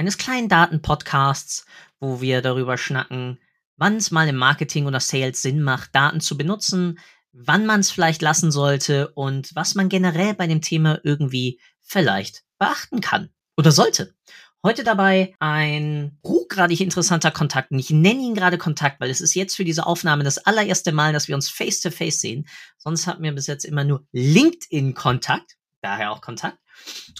eines kleinen Datenpodcasts, wo wir darüber schnacken, wann es mal im Marketing oder Sales Sinn macht, Daten zu benutzen, wann man es vielleicht lassen sollte und was man generell bei dem Thema irgendwie vielleicht beachten kann oder sollte. Heute dabei ein hochgradig interessanter Kontakt. Und ich nenne ihn gerade Kontakt, weil es ist jetzt für diese Aufnahme das allererste Mal, dass wir uns face-to-face -face sehen. Sonst hatten wir bis jetzt immer nur LinkedIn-Kontakt. Daher auch Kontakt.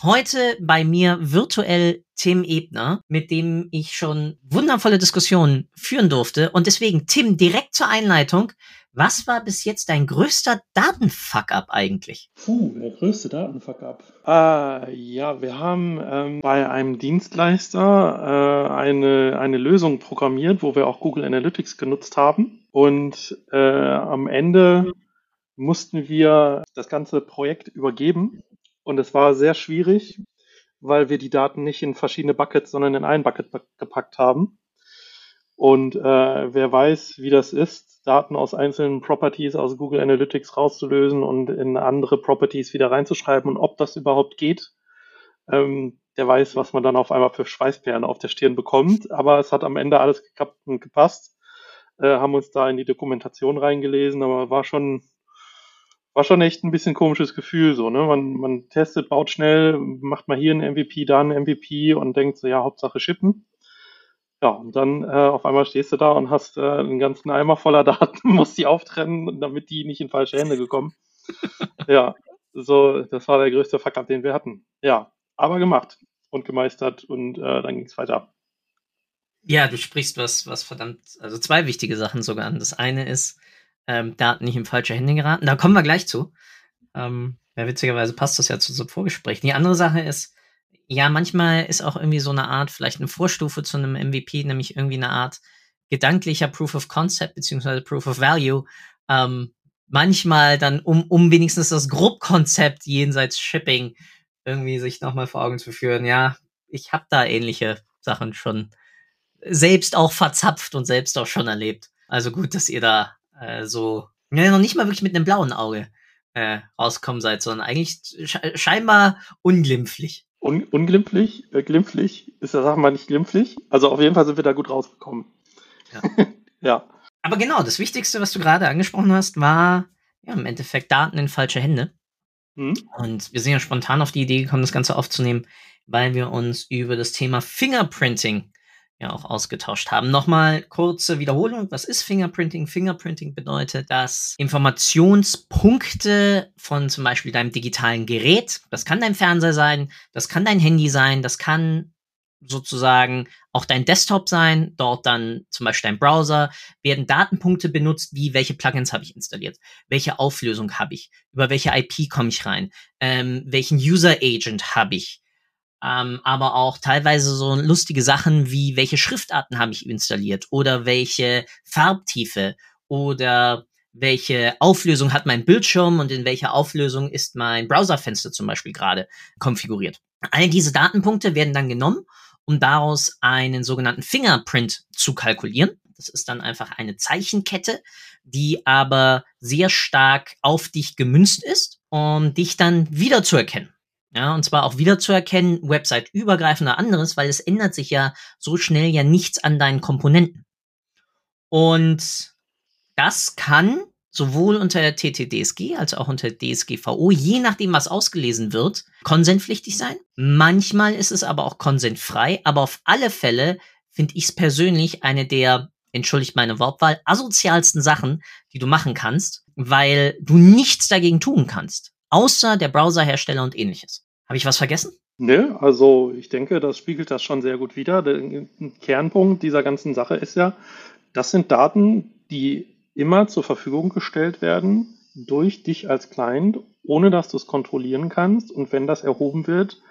Heute bei mir virtuell Tim Ebner, mit dem ich schon wundervolle Diskussionen führen durfte. Und deswegen, Tim, direkt zur Einleitung. Was war bis jetzt dein größter Datenfuck-up eigentlich? Puh, der größte Datenfuck-up. Äh, ja, wir haben ähm, bei einem Dienstleister äh, eine, eine Lösung programmiert, wo wir auch Google Analytics genutzt haben. Und äh, am Ende mussten wir das ganze Projekt übergeben und es war sehr schwierig, weil wir die Daten nicht in verschiedene Buckets, sondern in ein Bucket gepackt haben. Und äh, wer weiß, wie das ist, Daten aus einzelnen Properties aus Google Analytics rauszulösen und in andere Properties wieder reinzuschreiben und ob das überhaupt geht, ähm, der weiß, was man dann auf einmal für Schweißperlen auf der Stirn bekommt. Aber es hat am Ende alles geklappt und gepasst. Äh, haben uns da in die Dokumentation reingelesen, aber war schon war schon echt ein bisschen komisches Gefühl so, ne? Man, man testet, baut schnell, macht mal hier ein MVP, da ein MVP und denkt so, ja, Hauptsache schippen. Ja, und dann äh, auf einmal stehst du da und hast äh, einen ganzen Eimer voller Daten, musst die auftrennen, damit die nicht in falsche Hände gekommen. ja, so, das war der größte Fuck-up, den wir hatten. Ja, aber gemacht und gemeistert und äh, dann ging es weiter. Ja, du sprichst was, was verdammt, also zwei wichtige Sachen sogar an. Das eine ist, ähm, Daten nicht in falsche Hände geraten. Da kommen wir gleich zu. Ähm, ja, witzigerweise passt das ja zu so Vorgespräch. Die andere Sache ist, ja, manchmal ist auch irgendwie so eine Art, vielleicht eine Vorstufe zu einem MVP, nämlich irgendwie eine Art gedanklicher Proof of Concept beziehungsweise Proof of Value. Ähm, manchmal dann, um, um wenigstens das Grobkonzept jenseits Shipping irgendwie sich nochmal vor Augen zu führen. Ja, ich habe da ähnliche Sachen schon selbst auch verzapft und selbst auch schon erlebt. Also gut, dass ihr da äh, so, ja, noch nicht mal wirklich mit einem blauen Auge äh, rauskommen seid, sondern eigentlich sche scheinbar unglimpflich. Un unglimpflich? Äh, glimpflich? Ist der Sache mal nicht glimpflich? Also auf jeden Fall sind wir da gut rausgekommen. Ja. ja. Aber genau, das Wichtigste, was du gerade angesprochen hast, war ja, im Endeffekt Daten in falsche Hände. Mhm. Und wir sind ja spontan auf die Idee gekommen, das Ganze aufzunehmen, weil wir uns über das Thema Fingerprinting ja auch ausgetauscht haben. Nochmal kurze Wiederholung. Was ist Fingerprinting? Fingerprinting bedeutet, dass Informationspunkte von zum Beispiel deinem digitalen Gerät, das kann dein Fernseher sein, das kann dein Handy sein, das kann sozusagen auch dein Desktop sein, dort dann zum Beispiel dein Browser, werden Datenpunkte benutzt, wie welche Plugins habe ich installiert, welche Auflösung habe ich, über welche IP komme ich rein, ähm, welchen User Agent habe ich, ähm, aber auch teilweise so lustige Sachen wie welche Schriftarten habe ich installiert oder welche Farbtiefe oder welche Auflösung hat mein Bildschirm und in welcher Auflösung ist mein Browserfenster zum Beispiel gerade konfiguriert. All diese Datenpunkte werden dann genommen, um daraus einen sogenannten Fingerprint zu kalkulieren. Das ist dann einfach eine Zeichenkette, die aber sehr stark auf dich gemünzt ist, um dich dann wiederzuerkennen. Ja, und zwar auch wiederzuerkennen, Website übergreifender anderes, weil es ändert sich ja so schnell ja nichts an deinen Komponenten. Und das kann sowohl unter der TTDSG als auch unter DSGVO, je nachdem, was ausgelesen wird, konsentpflichtig sein. Manchmal ist es aber auch konsentfrei, aber auf alle Fälle finde ich es persönlich eine der, entschuldigt meine Wortwahl, asozialsten Sachen, die du machen kannst, weil du nichts dagegen tun kannst außer der Browserhersteller und ähnliches. Habe ich was vergessen? Nö, also ich denke, das spiegelt das schon sehr gut wider. Der Kernpunkt dieser ganzen Sache ist ja, das sind Daten, die immer zur Verfügung gestellt werden durch dich als Client, ohne dass du es kontrollieren kannst. Und wenn das erhoben wird,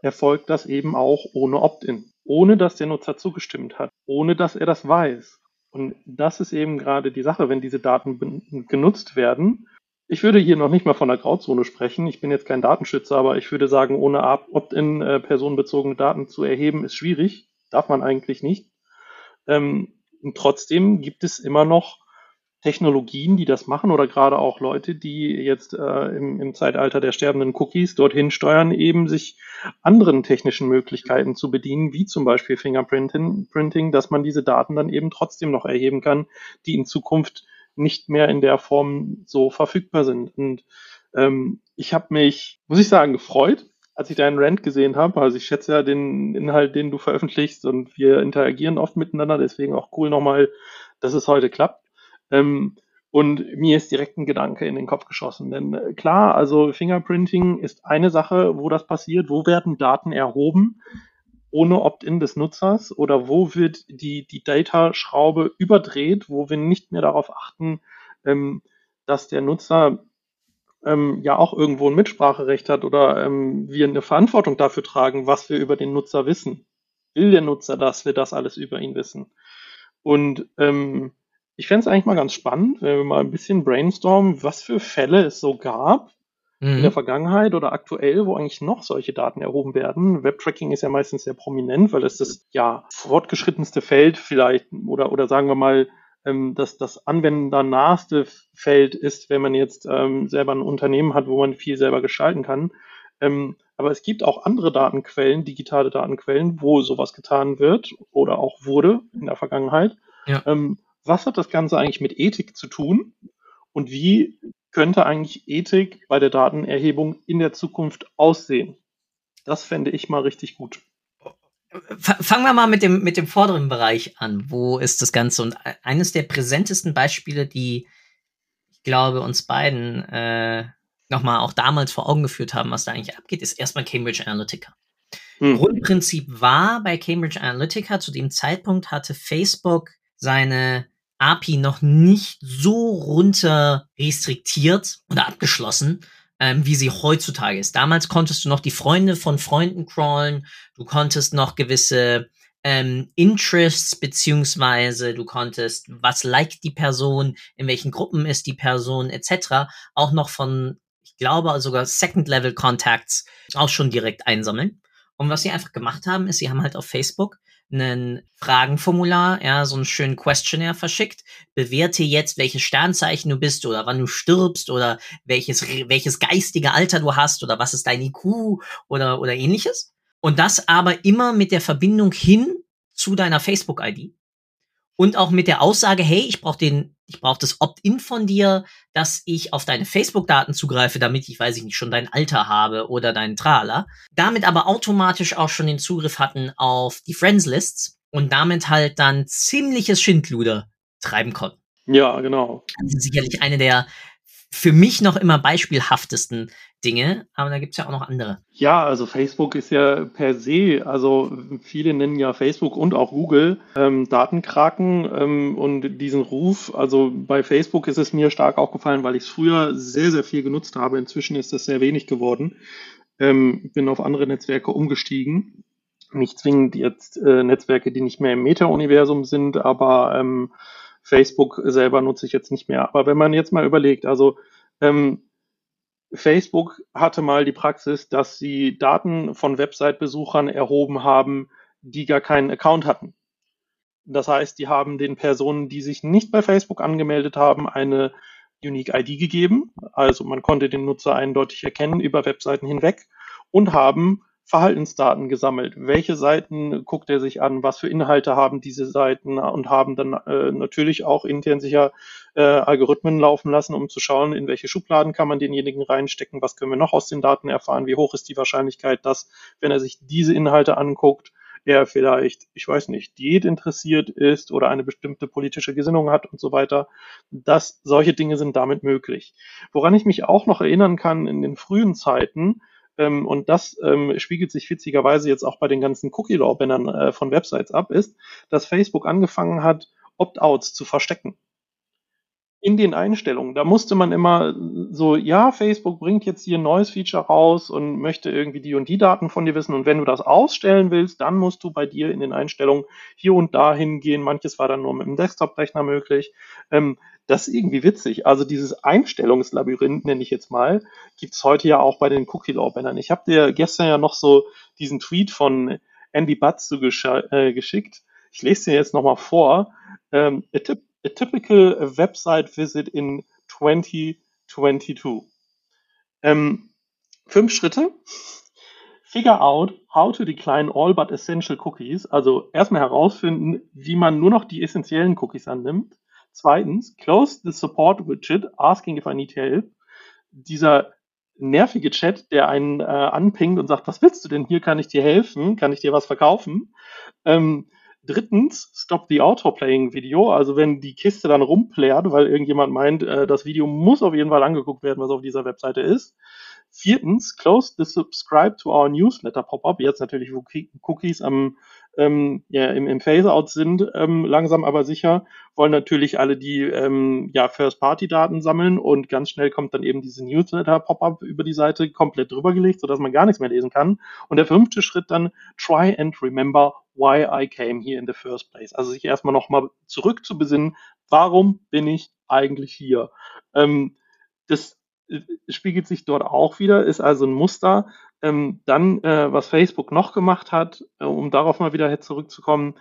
erfolgt das eben auch ohne Opt-in. ohne dass der Nutzer zugestimmt hat, ohne dass er das weiß. Und das ist eben gerade die Sache, wenn diese Daten genutzt werden. Ich würde hier noch nicht mal von der Grauzone sprechen. Ich bin jetzt kein Datenschützer, aber ich würde sagen, ohne Opt-in äh, personenbezogene Daten zu erheben, ist schwierig. Darf man eigentlich nicht. Ähm, und trotzdem gibt es immer noch Technologien, die das machen oder gerade auch Leute, die jetzt äh, im, im Zeitalter der sterbenden Cookies dorthin steuern, eben sich anderen technischen Möglichkeiten zu bedienen, wie zum Beispiel Fingerprinting, dass man diese Daten dann eben trotzdem noch erheben kann, die in Zukunft nicht mehr in der Form so verfügbar sind. Und ähm, ich habe mich, muss ich sagen, gefreut, als ich deinen Rant gesehen habe. Also ich schätze ja den Inhalt, den du veröffentlichst und wir interagieren oft miteinander, deswegen auch cool nochmal, dass es heute klappt. Ähm, und mir ist direkt ein Gedanke in den Kopf geschossen. Denn äh, klar, also Fingerprinting ist eine Sache, wo das passiert. Wo werden Daten erhoben ohne Opt-in des Nutzers? Oder wo wird die, die Data-Schraube überdreht, wo wir nicht mehr darauf achten, ähm, dass der Nutzer ähm, ja auch irgendwo ein Mitspracherecht hat oder ähm, wir eine Verantwortung dafür tragen, was wir über den Nutzer wissen. Will der Nutzer, dass wir das alles über ihn wissen? Und ähm, ich fände es eigentlich mal ganz spannend, wenn wir mal ein bisschen brainstormen, was für Fälle es so gab mhm. in der Vergangenheit oder aktuell, wo eigentlich noch solche Daten erhoben werden. Webtracking ist ja meistens sehr prominent, weil es das ja fortgeschrittenste Feld vielleicht oder, oder sagen wir mal, ähm, dass das anwendernahste Feld ist, wenn man jetzt ähm, selber ein Unternehmen hat, wo man viel selber gestalten kann. Ähm, aber es gibt auch andere Datenquellen, digitale Datenquellen, wo sowas getan wird oder auch wurde in der Vergangenheit. Ja. Ähm, was hat das Ganze eigentlich mit Ethik zu tun und wie könnte eigentlich Ethik bei der Datenerhebung in der Zukunft aussehen? Das fände ich mal richtig gut. Fangen wir mal mit dem, mit dem vorderen Bereich an. Wo ist das Ganze? Und eines der präsentesten Beispiele, die ich glaube, uns beiden äh, nochmal auch damals vor Augen geführt haben, was da eigentlich abgeht, ist erstmal Cambridge Analytica. Hm. Grundprinzip war bei Cambridge Analytica, zu dem Zeitpunkt hatte Facebook seine API noch nicht so runter restriktiert oder abgeschlossen, ähm, wie sie heutzutage ist. Damals konntest du noch die Freunde von Freunden crawlen, du konntest noch gewisse ähm, Interests beziehungsweise du konntest, was liked die Person, in welchen Gruppen ist die Person etc. auch noch von, ich glaube sogar Second Level Contacts auch schon direkt einsammeln. Und was sie einfach gemacht haben, ist, sie haben halt auf Facebook ein Fragenformular, ja, so einen schönen Questionnaire verschickt. Bewerte jetzt, welches Sternzeichen du bist oder wann du stirbst oder welches, welches geistige Alter du hast oder was ist dein IQ oder, oder ähnliches. Und das aber immer mit der Verbindung hin zu deiner Facebook-ID und auch mit der Aussage, hey, ich brauche den, ich brauche das Opt-in von dir, dass ich auf deine Facebook-Daten zugreife, damit ich, weiß ich nicht, schon dein Alter habe oder deinen Trailer. Damit aber automatisch auch schon den Zugriff hatten auf die Friends-Lists und damit halt dann ziemliches Schindluder treiben konnten. Ja, genau. Das ist sicherlich eine der für mich noch immer beispielhaftesten Dinge, aber da gibt es ja auch noch andere. Ja, also Facebook ist ja per se, also viele nennen ja Facebook und auch Google ähm, Datenkraken ähm, und diesen Ruf, also bei Facebook ist es mir stark aufgefallen, weil ich es früher sehr, sehr viel genutzt habe. Inzwischen ist das sehr wenig geworden. Ähm, bin auf andere Netzwerke umgestiegen. Nicht zwingend jetzt äh, Netzwerke, die nicht mehr im Meta-Universum sind, aber ähm, Facebook selber nutze ich jetzt nicht mehr. Aber wenn man jetzt mal überlegt, also ähm, Facebook hatte mal die Praxis, dass sie Daten von Website-Besuchern erhoben haben, die gar keinen Account hatten. Das heißt, die haben den Personen, die sich nicht bei Facebook angemeldet haben, eine Unique ID gegeben. Also man konnte den Nutzer eindeutig erkennen über Webseiten hinweg und haben Verhaltensdaten gesammelt. Welche Seiten guckt er sich an? Was für Inhalte haben diese Seiten? Und haben dann äh, natürlich auch intern sicher äh, Algorithmen laufen lassen, um zu schauen, in welche Schubladen kann man denjenigen reinstecken? Was können wir noch aus den Daten erfahren? Wie hoch ist die Wahrscheinlichkeit, dass, wenn er sich diese Inhalte anguckt, er vielleicht, ich weiß nicht, Diät interessiert ist oder eine bestimmte politische Gesinnung hat und so weiter. dass solche Dinge sind damit möglich. Woran ich mich auch noch erinnern kann in den frühen Zeiten, ähm, und das ähm, spiegelt sich witzigerweise jetzt auch bei den ganzen Cookie-Law-Bannern äh, von Websites ab, ist, dass Facebook angefangen hat, Opt-outs zu verstecken. In den Einstellungen. Da musste man immer so, ja, Facebook bringt jetzt hier ein neues Feature raus und möchte irgendwie die und die Daten von dir wissen. Und wenn du das ausstellen willst, dann musst du bei dir in den Einstellungen hier und da hingehen. Manches war dann nur mit dem Desktop-Rechner möglich. Ähm, das ist irgendwie witzig. Also dieses Einstellungslabyrinth, nenne ich jetzt mal, gibt's heute ja auch bei den Cookie-Law-Bannern. Ich habe dir gestern ja noch so diesen Tweet von Andy Butz äh, geschickt. Ich lese dir jetzt nochmal vor. Ähm, a, tip, a typical website visit in 2022. Ähm, fünf Schritte. Figure out how to decline all but essential cookies. Also erstmal herausfinden, wie man nur noch die essentiellen Cookies annimmt. Zweitens, close the support widget asking if I need help. Dieser nervige Chat, der einen äh, anpingt und sagt, was willst du denn? Hier kann ich dir helfen, kann ich dir was verkaufen. Ähm, drittens, stop the autoplaying Video. Also wenn die Kiste dann rumplärt, weil irgendjemand meint, äh, das Video muss auf jeden Fall angeguckt werden, was auf dieser Webseite ist. Viertens, close the subscribe to our newsletter Pop-up. Jetzt natürlich, wo Cookies am, ähm, ja, im, im Phase-Out sind, ähm, langsam aber sicher, wollen natürlich alle die ähm, ja, First-Party-Daten sammeln und ganz schnell kommt dann eben diese Newsletter-Pop-up über die Seite komplett drüber gelegt, sodass man gar nichts mehr lesen kann. Und der fünfte Schritt dann, try and remember why I came here in the first place. Also sich erstmal nochmal zurück zu besinnen, warum bin ich eigentlich hier? Ähm, das spiegelt sich dort auch wieder, ist also ein Muster. Ähm, dann, äh, was Facebook noch gemacht hat, äh, um darauf mal wieder zurückzukommen,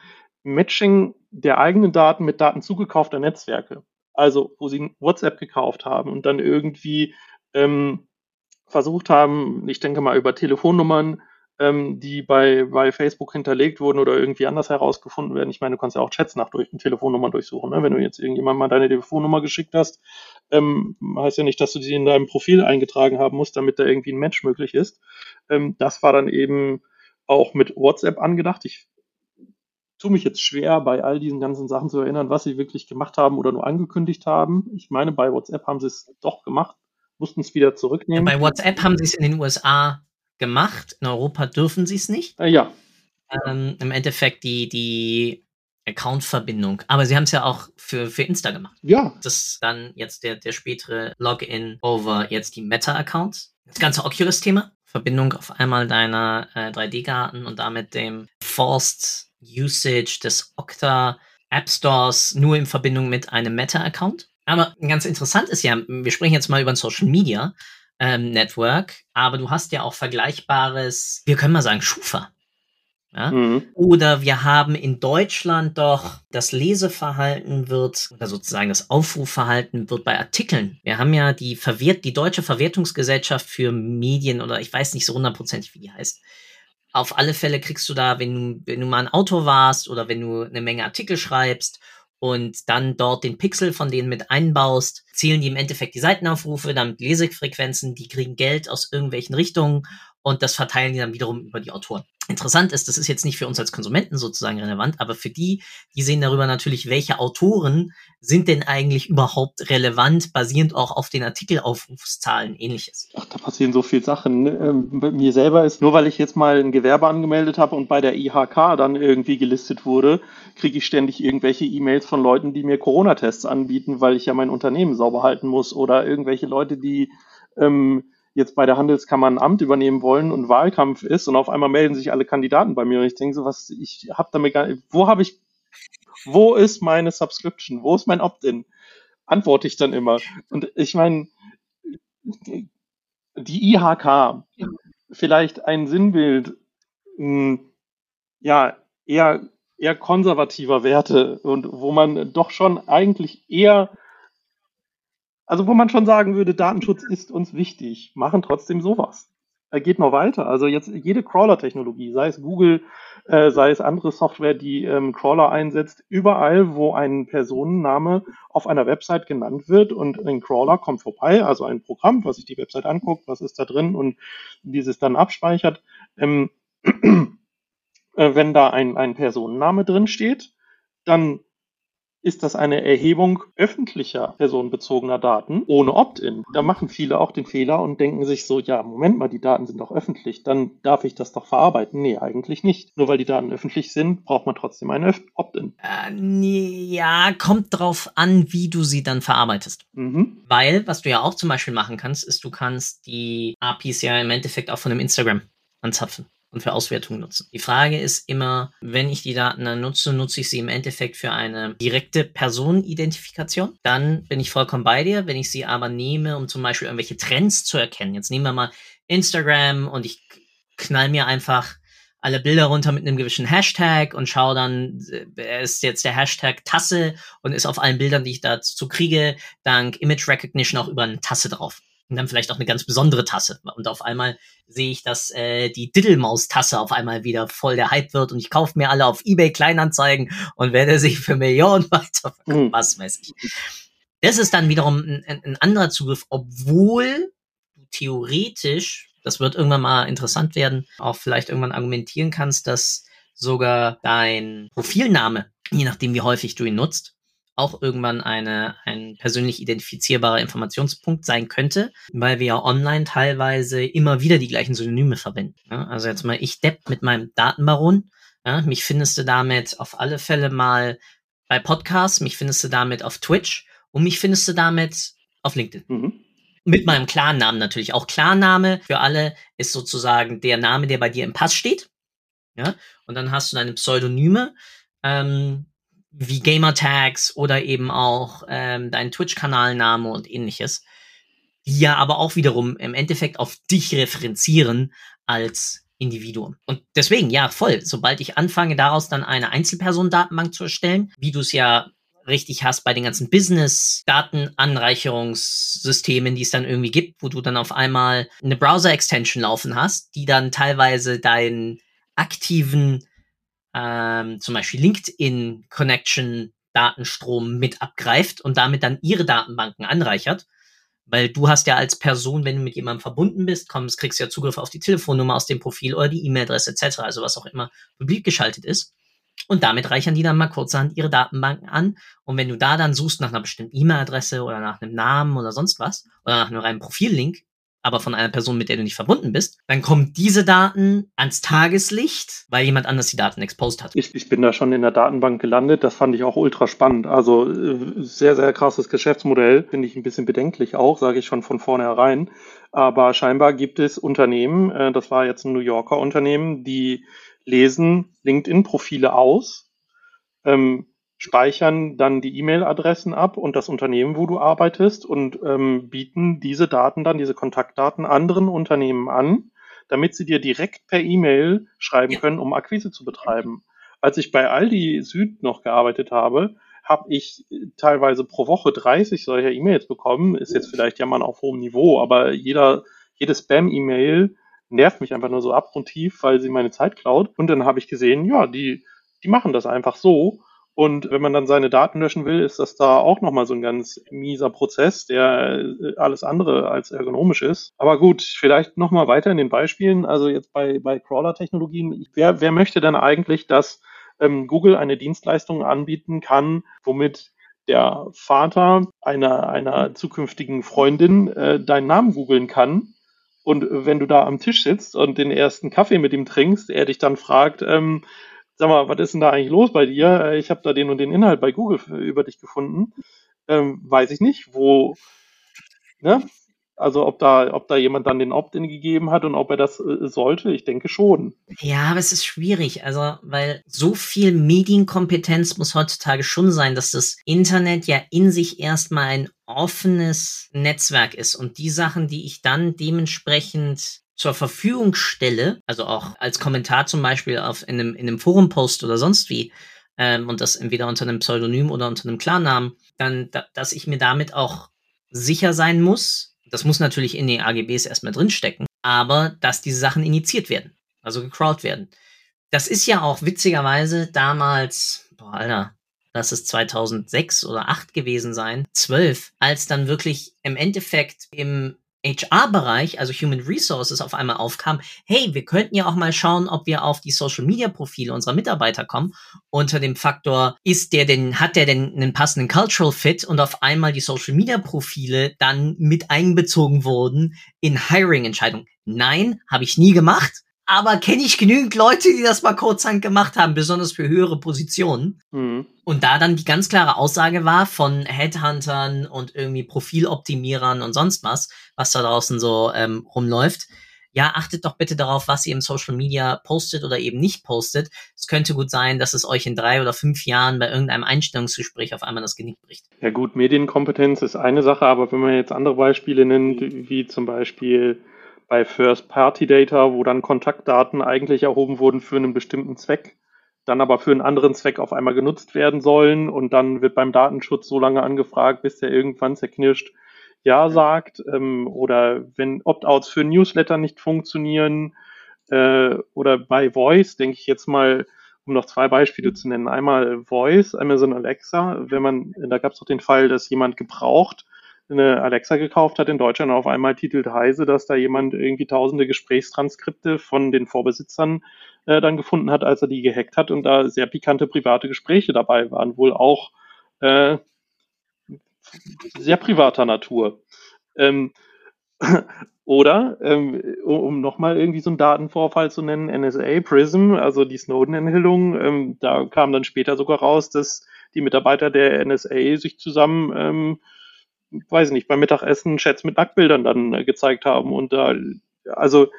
Matching der eigenen Daten mit Daten zugekaufter Netzwerke. Also, wo sie WhatsApp gekauft haben und dann irgendwie ähm, versucht haben, ich denke mal über Telefonnummern ähm, die bei, bei Facebook hinterlegt wurden oder irgendwie anders herausgefunden werden. Ich meine, du kannst ja auch Chats nach durch Telefonnummern durchsuchen. Ne? Wenn du jetzt irgendjemand mal deine Telefonnummer geschickt hast, ähm, heißt ja nicht, dass du sie in deinem Profil eingetragen haben musst, damit da irgendwie ein Match möglich ist. Ähm, das war dann eben auch mit WhatsApp angedacht. Ich tue mich jetzt schwer, bei all diesen ganzen Sachen zu erinnern, was sie wirklich gemacht haben oder nur angekündigt haben. Ich meine, bei WhatsApp haben sie es doch gemacht, mussten es wieder zurücknehmen. Bei WhatsApp haben sie es in den USA gemacht. In Europa dürfen sie es nicht. Äh, ja. Ähm, Im Endeffekt die, die Account-Verbindung. Aber sie haben es ja auch für, für Insta gemacht. Ja. Das ist dann jetzt der, der spätere Login over jetzt die Meta-Accounts. Das ganze Oculus-Thema. Verbindung auf einmal deiner äh, 3D-Garten und damit dem Forced Usage des Okta App Stores nur in Verbindung mit einem Meta-Account. Aber ganz interessant ist ja, wir sprechen jetzt mal über Social Media ähm, Network, aber du hast ja auch vergleichbares, wir können mal sagen, Schufa. Ja? Mhm. Oder wir haben in Deutschland doch das Leseverhalten wird, oder sozusagen das Aufrufverhalten wird bei Artikeln. Wir haben ja die verwehrt, die Deutsche Verwertungsgesellschaft für Medien oder ich weiß nicht so hundertprozentig, wie die heißt. Auf alle Fälle kriegst du da, wenn du, wenn du mal ein Autor warst oder wenn du eine Menge Artikel schreibst und dann dort den Pixel von denen mit einbaust, zählen die im Endeffekt die Seitenaufrufe, damit Lesefrequenzen, die kriegen Geld aus irgendwelchen Richtungen und das verteilen die dann wiederum über die Autoren. Interessant ist, das ist jetzt nicht für uns als Konsumenten sozusagen relevant, aber für die, die sehen darüber natürlich, welche Autoren sind denn eigentlich überhaupt relevant, basierend auch auf den Artikelaufrufszahlen ähnliches. Ach, da passieren so viele Sachen. Ähm, bei mir selber ist, nur weil ich jetzt mal ein Gewerbe angemeldet habe und bei der IHK dann irgendwie gelistet wurde, kriege ich ständig irgendwelche E-Mails von Leuten, die mir Corona-Tests anbieten, weil ich ja mein Unternehmen sauber halten muss oder irgendwelche Leute, die ähm, jetzt bei der Handelskammer ein Amt übernehmen wollen und Wahlkampf ist und auf einmal melden sich alle Kandidaten bei mir und ich denke so, was, ich habe damit gar nicht, wo habe ich, wo ist meine Subscription? Wo ist mein Opt-in? Antworte ich dann immer. Und ich meine, die IHK, vielleicht ein Sinnbild, hm, ja, eher, eher konservativer Werte und wo man doch schon eigentlich eher also wo man schon sagen würde, Datenschutz ist uns wichtig, machen trotzdem sowas. Er geht noch weiter. Also jetzt jede Crawler-Technologie, sei es Google, äh, sei es andere Software, die ähm, Crawler einsetzt, überall, wo ein Personenname auf einer Website genannt wird und ein Crawler kommt vorbei, also ein Programm, was sich die Website anguckt, was ist da drin und dieses dann abspeichert. Ähm, äh, wenn da ein, ein Personenname drin steht, dann ist das eine Erhebung öffentlicher personenbezogener Daten ohne Opt-in. Da machen viele auch den Fehler und denken sich so, ja, Moment mal, die Daten sind doch öffentlich, dann darf ich das doch verarbeiten. Nee, eigentlich nicht. Nur weil die Daten öffentlich sind, braucht man trotzdem ein Opt-in. Äh, ja, kommt drauf an, wie du sie dann verarbeitest. Mhm. Weil, was du ja auch zum Beispiel machen kannst, ist, du kannst die APIs ja im Endeffekt auch von einem Instagram anzapfen und für Auswertungen nutzen. Die Frage ist immer, wenn ich die Daten dann nutze, nutze ich sie im Endeffekt für eine direkte Personenidentifikation. Dann bin ich vollkommen bei dir. Wenn ich sie aber nehme, um zum Beispiel irgendwelche Trends zu erkennen, jetzt nehmen wir mal Instagram und ich knall mir einfach alle Bilder runter mit einem gewissen Hashtag und schaue dann, ist jetzt der Hashtag Tasse und ist auf allen Bildern, die ich dazu kriege, dank Image Recognition auch über eine Tasse drauf und dann vielleicht auch eine ganz besondere Tasse. Und auf einmal sehe ich, dass äh, die Diddlemaus-Tasse auf einmal wieder voll der Hype wird und ich kaufe mir alle auf Ebay Kleinanzeigen und werde sie für Millionen weiterverkaufen, mhm. was weiß ich. Das ist dann wiederum ein, ein anderer Zugriff, obwohl du theoretisch, das wird irgendwann mal interessant werden, auch vielleicht irgendwann argumentieren kannst, dass sogar dein Profilname, je nachdem wie häufig du ihn nutzt, auch irgendwann eine, ein persönlich identifizierbarer Informationspunkt sein könnte, weil wir ja online teilweise immer wieder die gleichen Synonyme verwenden. Ja? Also jetzt mal ich Depp mit meinem Datenbaron. Ja? Mich findest du damit auf alle Fälle mal bei Podcasts, mich findest du damit auf Twitch und mich findest du damit auf LinkedIn. Mhm. Mit meinem Klarnamen natürlich. Auch Klarname für alle ist sozusagen der Name, der bei dir im Pass steht. Ja, und dann hast du deine Pseudonyme. Ähm, wie Gamertags oder eben auch ähm, dein Twitch-Kanalname und ähnliches, die ja aber auch wiederum im Endeffekt auf dich referenzieren als Individuum. Und deswegen, ja, voll, sobald ich anfange, daraus dann eine Einzelperson-Datenbank zu erstellen, wie du es ja richtig hast bei den ganzen Business-Datenanreicherungssystemen, die es dann irgendwie gibt, wo du dann auf einmal eine Browser-Extension laufen hast, die dann teilweise deinen aktiven ähm, zum Beispiel LinkedIn Connection Datenstrom mit abgreift und damit dann ihre Datenbanken anreichert. Weil du hast ja als Person, wenn du mit jemandem verbunden bist, kommst, kriegst ja Zugriff auf die Telefonnummer aus dem Profil oder die E-Mail-Adresse etc., also was auch immer publik geschaltet ist. Und damit reichern die dann mal kurzerhand ihre Datenbanken an. Und wenn du da dann suchst nach einer bestimmten E-Mail-Adresse oder nach einem Namen oder sonst was, oder nach einem reinen Profillink, aber von einer Person, mit der du nicht verbunden bist, dann kommen diese Daten ans Tageslicht, weil jemand anders die Daten exposed hat. Ich, ich bin da schon in der Datenbank gelandet, das fand ich auch ultra spannend. Also äh, sehr, sehr krasses Geschäftsmodell, finde ich ein bisschen bedenklich auch, sage ich schon von vornherein. Aber scheinbar gibt es Unternehmen, äh, das war jetzt ein New Yorker Unternehmen, die lesen LinkedIn-Profile aus, ähm, speichern dann die E-Mail-Adressen ab und das Unternehmen, wo du arbeitest und ähm, bieten diese Daten dann, diese Kontaktdaten anderen Unternehmen an, damit sie dir direkt per E-Mail schreiben können, um Akquise zu betreiben. Als ich bei Aldi Süd noch gearbeitet habe, habe ich teilweise pro Woche 30 solcher E-Mails bekommen. Ist jetzt vielleicht ja mal auf hohem Niveau, aber jeder, jede Spam-E-Mail nervt mich einfach nur so abgrundtief, weil sie meine Zeit klaut. Und dann habe ich gesehen, ja, die, die machen das einfach so und wenn man dann seine Daten löschen will, ist das da auch nochmal so ein ganz mieser Prozess, der äh, alles andere als ergonomisch ist. Aber gut, vielleicht nochmal weiter in den Beispielen. Also jetzt bei, bei Crawler-Technologien, wer, wer möchte denn eigentlich, dass ähm, Google eine Dienstleistung anbieten kann, womit der Vater einer, einer zukünftigen Freundin äh, deinen Namen googeln kann und wenn du da am Tisch sitzt und den ersten Kaffee mit ihm trinkst, er dich dann fragt, ähm, sag mal, was ist denn da eigentlich los bei dir? Äh, ich habe da den und den Inhalt bei Google über dich gefunden. Ähm, weiß ich nicht, wo, ne? Also ob da, ob da jemand dann den Opt-in gegeben hat und ob er das äh, sollte, ich denke schon. Ja, aber es ist schwierig, also weil so viel Medienkompetenz muss heutzutage schon sein, dass das Internet ja in sich erstmal ein offenes Netzwerk ist und die Sachen, die ich dann dementsprechend zur Verfügung stelle, also auch als Kommentar zum Beispiel auf in einem, in einem Forum-Post oder sonst wie, ähm, und das entweder unter einem Pseudonym oder unter einem Klarnamen, dann, da, dass ich mir damit auch sicher sein muss, das muss natürlich in den AGBs erstmal drinstecken, aber dass diese Sachen initiiert werden, also gecrawlt werden. Das ist ja auch witzigerweise damals, boah, Alter, lass es 2006 oder 8 gewesen sein, 12, als dann wirklich im Endeffekt im HR-Bereich, also Human Resources, auf einmal aufkam, hey, wir könnten ja auch mal schauen, ob wir auf die Social-Media-Profile unserer Mitarbeiter kommen, unter dem Faktor, ist der denn, hat der denn einen passenden Cultural Fit? Und auf einmal die Social-Media-Profile dann mit einbezogen wurden in Hiring-Entscheidungen. Nein, habe ich nie gemacht aber kenne ich genügend Leute, die das mal kurzhand gemacht haben, besonders für höhere Positionen. Mhm. Und da dann die ganz klare Aussage war von Headhuntern und irgendwie Profiloptimierern und sonst was, was da draußen so ähm, rumläuft. Ja, achtet doch bitte darauf, was ihr im Social Media postet oder eben nicht postet. Es könnte gut sein, dass es euch in drei oder fünf Jahren bei irgendeinem Einstellungsgespräch auf einmal das Genick bricht. Ja gut, Medienkompetenz ist eine Sache, aber wenn man jetzt andere Beispiele nennt, wie zum Beispiel bei First-Party-Data, wo dann Kontaktdaten eigentlich erhoben wurden für einen bestimmten Zweck, dann aber für einen anderen Zweck auf einmal genutzt werden sollen und dann wird beim Datenschutz so lange angefragt, bis der irgendwann zerknirscht Ja sagt ähm, oder wenn Opt-outs für Newsletter nicht funktionieren äh, oder bei Voice, denke ich jetzt mal, um noch zwei Beispiele zu nennen. Einmal Voice, Amazon Alexa, wenn man, da gab es doch den Fall, dass jemand gebraucht eine Alexa gekauft hat in Deutschland. Auf einmal titelt Heise, dass da jemand irgendwie tausende Gesprächstranskripte von den Vorbesitzern äh, dann gefunden hat, als er die gehackt hat und da sehr pikante private Gespräche dabei waren, wohl auch äh, sehr privater Natur. Ähm, oder, ähm, um nochmal irgendwie so einen Datenvorfall zu nennen, NSA, PRISM, also die Snowden-Enthüllung, ähm, da kam dann später sogar raus, dass die Mitarbeiter der NSA sich zusammen ähm, weiß ich nicht, beim Mittagessen Chats mit Nacktbildern dann äh, gezeigt haben. Und da, also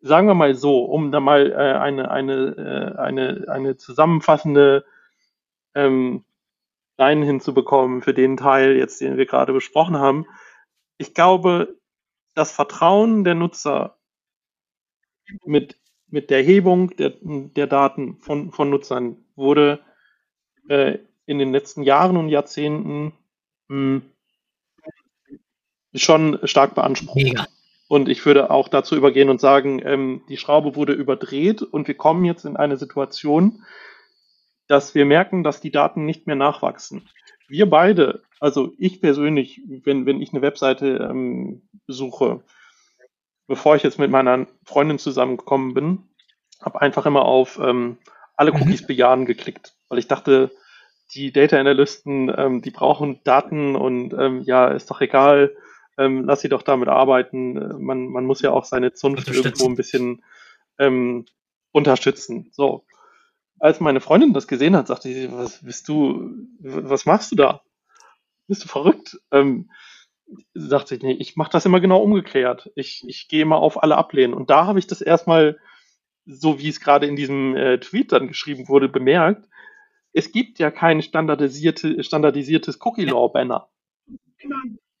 sagen wir mal so, um da mal äh, eine, eine, äh, eine, eine zusammenfassende ähm, Line hinzubekommen für den Teil jetzt, den wir gerade besprochen haben. Ich glaube, das Vertrauen der Nutzer mit, mit der Erhebung der, der Daten von, von Nutzern wurde äh, in den letzten Jahren und Jahrzehnten mh, hm, schon stark beansprucht. Mega. Und ich würde auch dazu übergehen und sagen, ähm, die Schraube wurde überdreht und wir kommen jetzt in eine Situation, dass wir merken, dass die Daten nicht mehr nachwachsen. Wir beide, also ich persönlich, wenn, wenn ich eine Webseite ähm, besuche, bevor ich jetzt mit meiner Freundin zusammengekommen bin, habe einfach immer auf ähm, alle mhm. Cookies mhm. bejahen geklickt, weil ich dachte, die Data Analysten, ähm, die brauchen Daten und ähm, ja, ist doch egal, ähm, lass sie doch damit arbeiten. Äh, man, man muss ja auch seine Zunft irgendwo ein bisschen ähm, unterstützen. So. Als meine Freundin das gesehen hat, sagte sie, was bist du, was machst du da? Bist du verrückt? Ähm, sagte ich, nee, ich mache das immer genau umgekehrt. Ich, ich gehe immer auf alle ablehnen. Und da habe ich das erstmal, so wie es gerade in diesem äh, Tweet dann geschrieben wurde, bemerkt. Es gibt ja kein standardisierte, standardisiertes Cookie-Law-Banner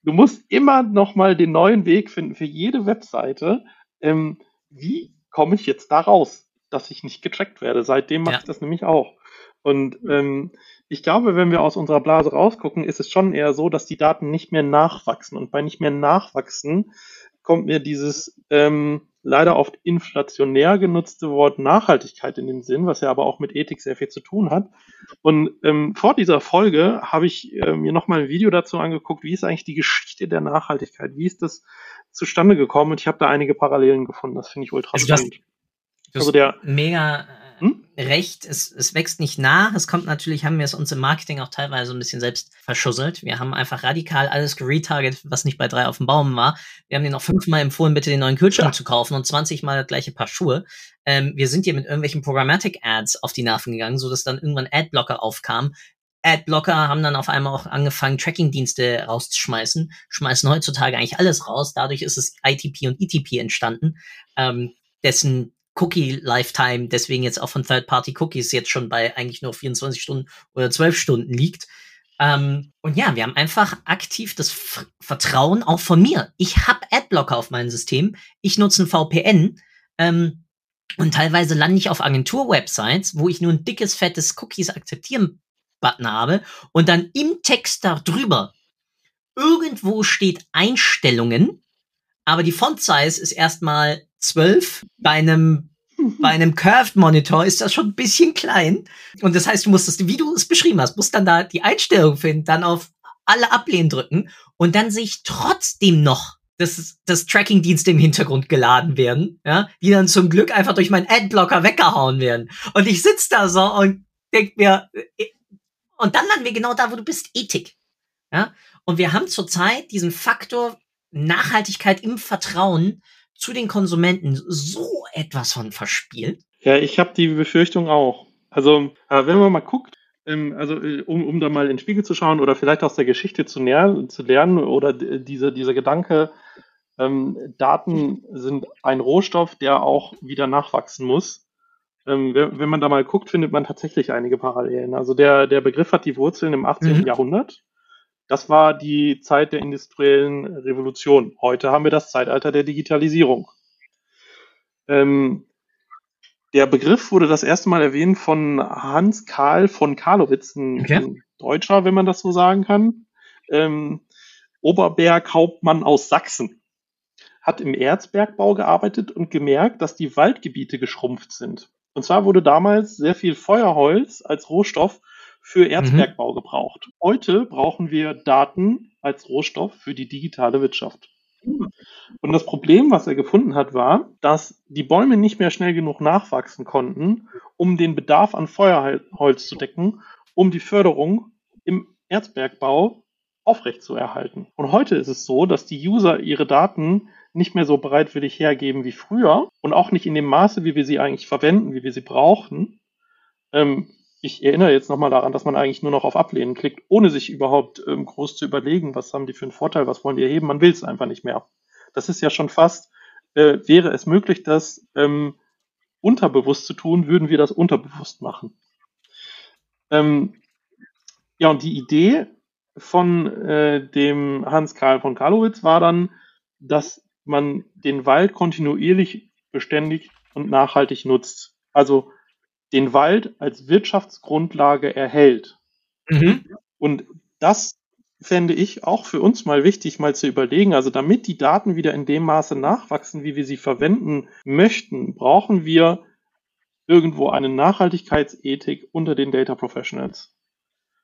du musst immer noch mal den neuen Weg finden für jede Webseite. Ähm, wie komme ich jetzt da raus, dass ich nicht getrackt werde? Seitdem mache ja. ich das nämlich auch. Und ähm, ich glaube, wenn wir aus unserer Blase rausgucken, ist es schon eher so, dass die Daten nicht mehr nachwachsen. Und bei nicht mehr nachwachsen kommt mir dieses ähm, leider oft inflationär genutzte Wort Nachhaltigkeit in den Sinn, was ja aber auch mit Ethik sehr viel zu tun hat. Und ähm, vor dieser Folge habe ich äh, mir nochmal ein Video dazu angeguckt, wie ist eigentlich die Geschichte der Nachhaltigkeit, wie ist das zustande gekommen und ich habe da einige Parallelen gefunden, das finde ich ultra also spannend. Also der mega hm? recht, es, es wächst nicht nach. Es kommt natürlich, haben wir es uns im Marketing auch teilweise ein bisschen selbst verschusselt. Wir haben einfach radikal alles geretarget, was nicht bei drei auf dem Baum war. Wir haben den noch fünfmal empfohlen, bitte den neuen Kühlschrank ja. zu kaufen und 20 mal das gleiche Paar Schuhe. Ähm, wir sind hier mit irgendwelchen Programmatic-Ads auf die Nerven gegangen, so dass dann irgendwann Adblocker aufkam. Adblocker haben dann auf einmal auch angefangen, Tracking-Dienste rauszuschmeißen, schmeißen heutzutage eigentlich alles raus. Dadurch ist es ITP und ETP entstanden, ähm, dessen Cookie-Lifetime, deswegen jetzt auch von Third-Party-Cookies jetzt schon bei eigentlich nur 24 Stunden oder 12 Stunden liegt. Ähm, und ja, wir haben einfach aktiv das F Vertrauen auch von mir. Ich habe Adblocker auf meinem System, ich nutze ein VPN ähm, und teilweise lande ich auf Agentur-Websites, wo ich nur ein dickes, fettes Cookies akzeptieren Button habe und dann im Text darüber irgendwo steht Einstellungen, aber die Font-Size ist erstmal 12. Bei einem, bei einem Curved Monitor ist das schon ein bisschen klein. Und das heißt, du musst das, wie du es beschrieben hast, musst dann da die Einstellung finden, dann auf alle ablehnen drücken und dann sehe ich trotzdem noch dass, dass Tracking-Dienste im Hintergrund geladen werden, ja, die dann zum Glück einfach durch meinen Adblocker weggehauen werden. Und ich sitz da so und denk mir, äh, und dann landen wir genau da, wo du bist, Ethik. Ja? Und wir haben zurzeit diesen Faktor Nachhaltigkeit im Vertrauen zu den Konsumenten so etwas von verspielt. Ja, ich habe die Befürchtung auch. Also, äh, wenn man mal guckt, ähm, also äh, um, um da mal in den Spiegel zu schauen oder vielleicht aus der Geschichte zu, näher, zu lernen oder diese, dieser Gedanke, ähm, Daten sind ein Rohstoff, der auch wieder nachwachsen muss. Ähm, wenn, wenn, man da mal guckt, findet man tatsächlich einige Parallelen. Also der, der Begriff hat die Wurzeln im 18. Mhm. Jahrhundert. Das war die Zeit der industriellen Revolution. Heute haben wir das Zeitalter der Digitalisierung. Ähm, der Begriff wurde das erste Mal erwähnt von Hans Karl von Karlowitz, ein, okay. Deutscher, wenn man das so sagen kann. Ähm, Oberberghauptmann aus Sachsen hat im Erzbergbau gearbeitet und gemerkt, dass die Waldgebiete geschrumpft sind. Und zwar wurde damals sehr viel Feuerholz als Rohstoff für Erzbergbau mhm. gebraucht. Heute brauchen wir Daten als Rohstoff für die digitale Wirtschaft. Und das Problem, was er gefunden hat, war, dass die Bäume nicht mehr schnell genug nachwachsen konnten, um den Bedarf an Feuerholz zu decken, um die Förderung im Erzbergbau aufrechtzuerhalten. Und heute ist es so, dass die User ihre Daten nicht mehr so bereitwillig hergeben wie früher und auch nicht in dem Maße, wie wir sie eigentlich verwenden, wie wir sie brauchen. Ähm, ich erinnere jetzt nochmal daran, dass man eigentlich nur noch auf Ablehnen klickt, ohne sich überhaupt ähm, groß zu überlegen, was haben die für einen Vorteil, was wollen die erheben. Man will es einfach nicht mehr. Das ist ja schon fast, äh, wäre es möglich, das ähm, unterbewusst zu tun, würden wir das unterbewusst machen. Ähm, ja, und die Idee von äh, dem Hans Karl von Karlowitz war dann, dass man den Wald kontinuierlich, beständig und nachhaltig nutzt. Also den Wald als Wirtschaftsgrundlage erhält. Mhm. Und das fände ich auch für uns mal wichtig, mal zu überlegen. Also damit die Daten wieder in dem Maße nachwachsen, wie wir sie verwenden möchten, brauchen wir irgendwo eine Nachhaltigkeitsethik unter den Data Professionals.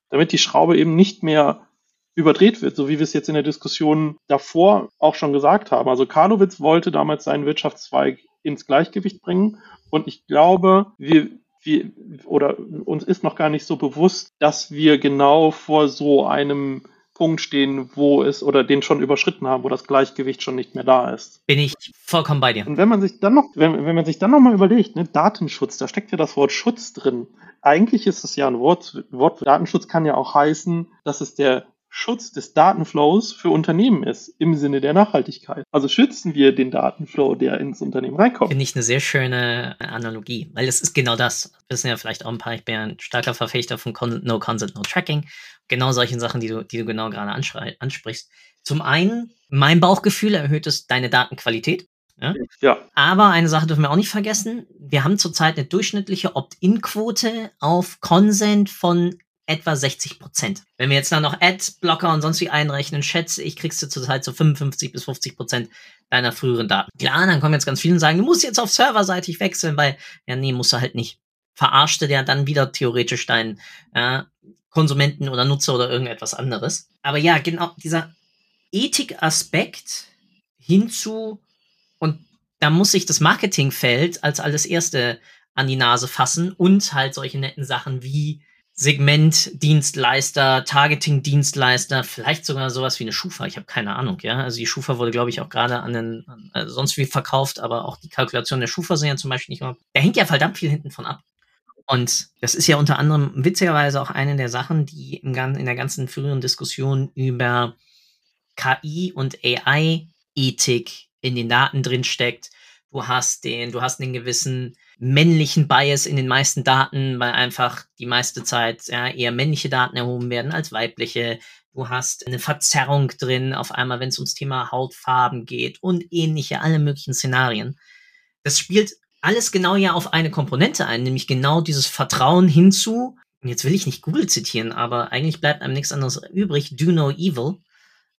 Damit die Schraube eben nicht mehr überdreht wird, so wie wir es jetzt in der Diskussion davor auch schon gesagt haben. Also Karlowitz wollte damals seinen Wirtschaftszweig ins Gleichgewicht bringen und ich glaube, wir wir, oder uns ist noch gar nicht so bewusst, dass wir genau vor so einem Punkt stehen, wo es oder den schon überschritten haben, wo das Gleichgewicht schon nicht mehr da ist. Bin ich vollkommen bei dir. Und wenn man sich dann noch, wenn, wenn man sich dann noch mal überlegt, ne, Datenschutz, da steckt ja das Wort Schutz drin. Eigentlich ist es ja ein Wort, Wort Datenschutz kann ja auch heißen, dass es der Schutz des Datenflows für Unternehmen ist, im Sinne der Nachhaltigkeit. Also schützen wir den Datenflow, der ins Unternehmen reinkommt. Finde ich eine sehr schöne Analogie, weil es ist genau das. Wissen ja vielleicht auch ein paar, ich bin ja ein starker Verfechter von No Consent, No Tracking. Genau solchen Sachen, die du, die du genau gerade ansprichst. Zum einen, mein Bauchgefühl erhöht es deine Datenqualität. Ja? ja. Aber eine Sache dürfen wir auch nicht vergessen. Wir haben zurzeit eine durchschnittliche Opt-in-Quote auf Consent von etwa 60 Prozent. Wenn wir jetzt dann noch Ad-Blocker und sonst wie einrechnen, schätze ich, kriegst du zurzeit so 55 bis 50 Prozent deiner früheren Daten. Klar, dann kommen jetzt ganz viele und sagen, du musst jetzt auf serverseitig wechseln, weil, ja, nee, musst du halt nicht. Verarschte der dann wieder theoretisch deinen äh, Konsumenten oder Nutzer oder irgendetwas anderes. Aber ja, genau, dieser Ethikaspekt hinzu und da muss sich das Marketingfeld als alles erste an die Nase fassen und halt solche netten Sachen wie Segmentdienstleister, Targeting-Dienstleister, vielleicht sogar sowas wie eine Schufa. Ich habe keine Ahnung, ja. Also die Schufa wurde, glaube ich, auch gerade an den an, also sonst wie verkauft, aber auch die Kalkulation der Schufa sind ja zum Beispiel nicht immer. Da hängt ja verdammt viel hinten von ab. Und das ist ja unter anderem witzigerweise auch eine der Sachen, die im, in der ganzen früheren Diskussion über KI und AI-Ethik in den Daten drin steckt. Du hast den, du hast den gewissen männlichen Bias in den meisten Daten, weil einfach die meiste Zeit ja, eher männliche Daten erhoben werden als weibliche. Du hast eine Verzerrung drin, auf einmal, wenn es ums Thema Hautfarben geht und ähnliche, alle möglichen Szenarien. Das spielt alles genau ja auf eine Komponente ein, nämlich genau dieses Vertrauen hinzu. Und jetzt will ich nicht Google zitieren, aber eigentlich bleibt einem nichts anderes übrig. Do no evil.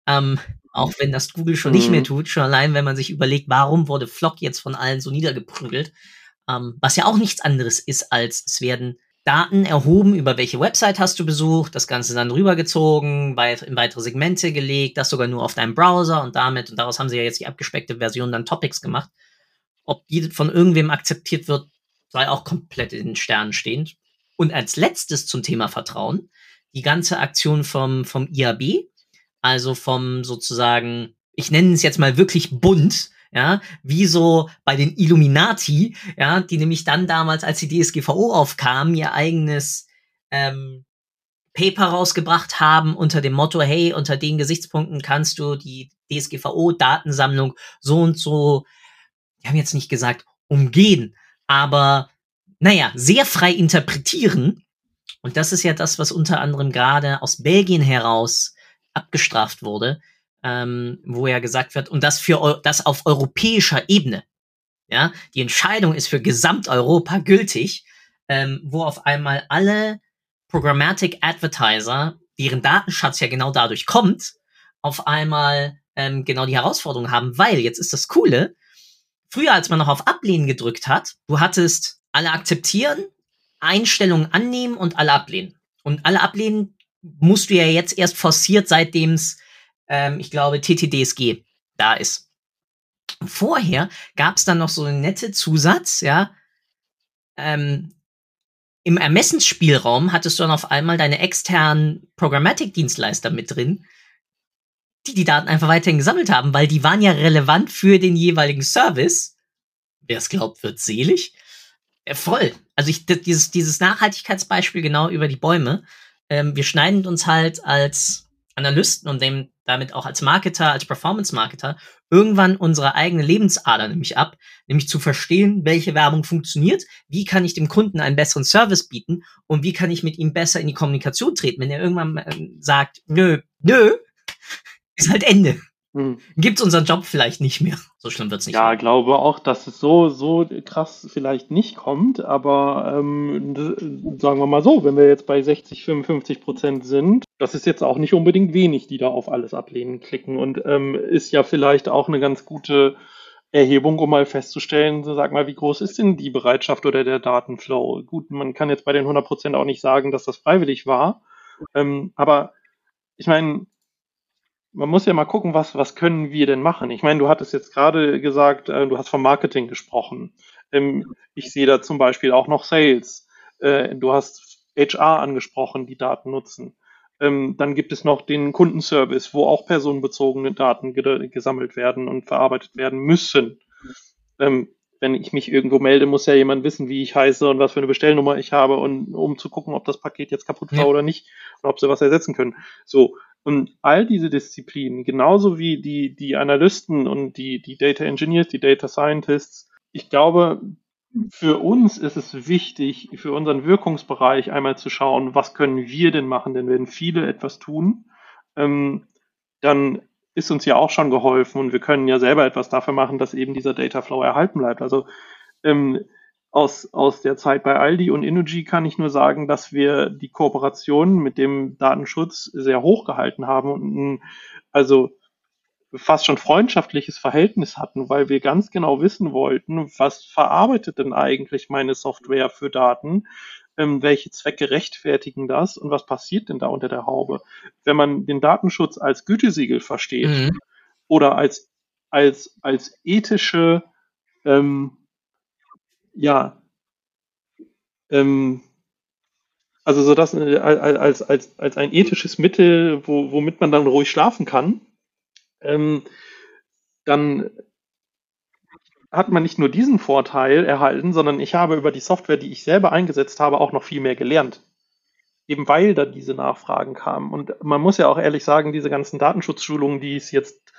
Ähm, auch wenn das Google schon mhm. nicht mehr tut, schon allein, wenn man sich überlegt, warum wurde Flock jetzt von allen so niedergeprügelt ähm, was ja auch nichts anderes ist, als es werden Daten erhoben, über welche Website hast du besucht, das Ganze dann rübergezogen, in weitere Segmente gelegt, das sogar nur auf deinem Browser und damit, und daraus haben sie ja jetzt die abgespeckte Version dann Topics gemacht. Ob die von irgendwem akzeptiert wird, sei auch komplett in den Sternen stehend. Und als letztes zum Thema Vertrauen, die ganze Aktion vom, vom IAB, also vom sozusagen, ich nenne es jetzt mal wirklich bunt, ja, wie so bei den Illuminati, ja, die nämlich dann damals, als die DSGVO aufkam, ihr eigenes ähm, Paper rausgebracht haben unter dem Motto, hey, unter den Gesichtspunkten kannst du die DSGVO-Datensammlung so und so, die haben jetzt nicht gesagt, umgehen, aber naja, sehr frei interpretieren. Und das ist ja das, was unter anderem gerade aus Belgien heraus abgestraft wurde, ähm, wo ja gesagt wird, und das für das auf europäischer Ebene. Ja, die Entscheidung ist für Gesamteuropa gültig, ähm, wo auf einmal alle Programmatic Advertiser, deren Datenschatz ja genau dadurch kommt, auf einmal ähm, genau die Herausforderung haben, weil jetzt ist das Coole, früher als man noch auf Ablehnen gedrückt hat, du hattest alle akzeptieren, Einstellungen annehmen und alle ablehnen. Und alle ablehnen musst du ja jetzt erst forciert, seitdem es ähm, ich glaube, TTDSG da ist. Vorher gab es dann noch so einen nette Zusatz, ja. Ähm, Im Ermessensspielraum hattest du dann auf einmal deine externen Programmatic-Dienstleister mit drin, die die Daten einfach weiterhin gesammelt haben, weil die waren ja relevant für den jeweiligen Service. Wer es glaubt, wird selig. Äh, voll. Also ich, dieses, dieses Nachhaltigkeitsbeispiel genau über die Bäume. Ähm, wir schneiden uns halt als Analysten und dem damit auch als Marketer, als Performance-Marketer irgendwann unsere eigene Lebensader nämlich ab, nämlich zu verstehen, welche Werbung funktioniert, wie kann ich dem Kunden einen besseren Service bieten und wie kann ich mit ihm besser in die Kommunikation treten. Wenn er irgendwann äh, sagt, nö, nö, ist halt Ende. Hm. Gibt unseren Job vielleicht nicht mehr. So schlimm wird es nicht. Ja, mehr. glaube auch, dass es so, so krass vielleicht nicht kommt, aber ähm, sagen wir mal so, wenn wir jetzt bei 60, 55 Prozent sind, das ist jetzt auch nicht unbedingt wenig, die da auf alles ablehnen klicken und ähm, ist ja vielleicht auch eine ganz gute Erhebung, um mal festzustellen, so sag mal, wie groß ist denn die Bereitschaft oder der Datenflow? Gut, man kann jetzt bei den 100 Prozent auch nicht sagen, dass das freiwillig war, ähm, aber ich meine, man muss ja mal gucken, was, was können wir denn machen? Ich meine, du hattest jetzt gerade gesagt, äh, du hast vom Marketing gesprochen. Ähm, ich sehe da zum Beispiel auch noch Sales. Äh, du hast HR angesprochen, die Daten nutzen. Ähm, dann gibt es noch den Kundenservice, wo auch personenbezogene Daten ge gesammelt werden und verarbeitet werden müssen. Ähm, wenn ich mich irgendwo melde, muss ja jemand wissen, wie ich heiße und was für eine Bestellnummer ich habe, und, um zu gucken, ob das Paket jetzt kaputt war ja. oder nicht und ob sie was ersetzen können. So, und all diese Disziplinen, genauso wie die, die Analysten und die, die Data Engineers, die Data Scientists, ich glaube, für uns ist es wichtig, für unseren Wirkungsbereich einmal zu schauen, was können wir denn machen? Denn wenn viele etwas tun, ähm, dann ist uns ja auch schon geholfen und wir können ja selber etwas dafür machen, dass eben dieser Data Flow erhalten bleibt. Also ähm, aus, aus der Zeit bei Aldi und Innogy kann ich nur sagen, dass wir die Kooperation mit dem Datenschutz sehr hoch gehalten haben und ein, also fast schon freundschaftliches Verhältnis hatten, weil wir ganz genau wissen wollten, was verarbeitet denn eigentlich meine Software für Daten, ähm, welche Zwecke rechtfertigen das und was passiert denn da unter der Haube. Wenn man den Datenschutz als Gütesiegel versteht mhm. oder als, als, als ethische ähm, ja, ähm, also so das äh, als, als, als ein ethisches Mittel, wo, womit man dann ruhig schlafen kann, ähm, dann hat man nicht nur diesen Vorteil erhalten, sondern ich habe über die Software, die ich selber eingesetzt habe, auch noch viel mehr gelernt. Eben weil da diese Nachfragen kamen. Und man muss ja auch ehrlich sagen, diese ganzen Datenschutzschulungen, die es jetzt